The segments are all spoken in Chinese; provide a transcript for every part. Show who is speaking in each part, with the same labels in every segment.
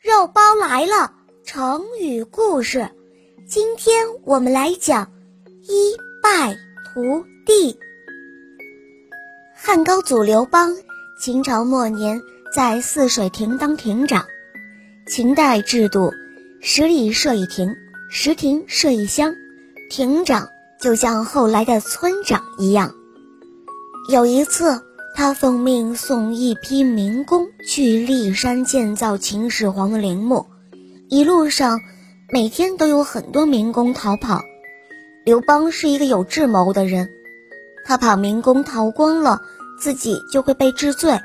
Speaker 1: 肉包来了，成语故事。今天我们来讲一败涂地。汉高祖刘邦，秦朝末年在泗水亭当亭长。秦代制度，十里设一亭，十亭设一乡，亭长就像后来的村长一样。有一次。他奉命送一批民工去骊山建造秦始皇的陵墓，一路上每天都有很多民工逃跑。刘邦是一个有智谋的人，他怕民工逃光了，自己就会被治罪，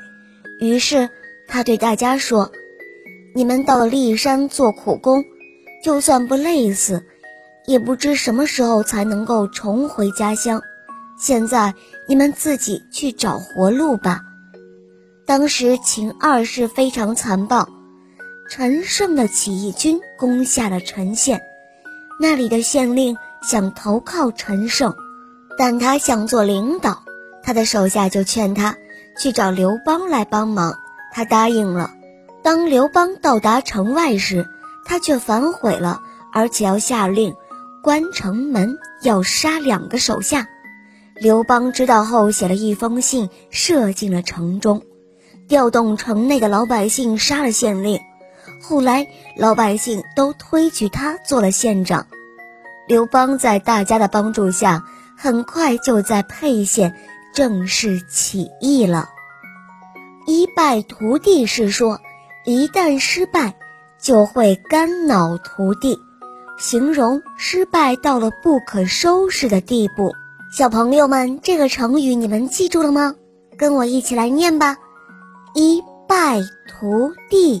Speaker 1: 于是他对大家说：“你们到骊山做苦工，就算不累死，也不知什么时候才能够重回家乡。”现在你们自己去找活路吧。当时秦二世非常残暴，陈胜的起义军攻下了陈县，那里的县令想投靠陈胜，但他想做领导，他的手下就劝他去找刘邦来帮忙，他答应了。当刘邦到达城外时，他却反悔了，而且要下令关城门，要杀两个手下。刘邦知道后，写了一封信，射进了城中，调动城内的老百姓杀了县令。后来，老百姓都推举他做了县长。刘邦在大家的帮助下，很快就在沛县正式起义了。一败涂地是说，一旦失败，就会肝脑涂地，形容失败到了不可收拾的地步。小朋友们，这个成语你们记住了吗？跟我一起来念吧，一败涂地。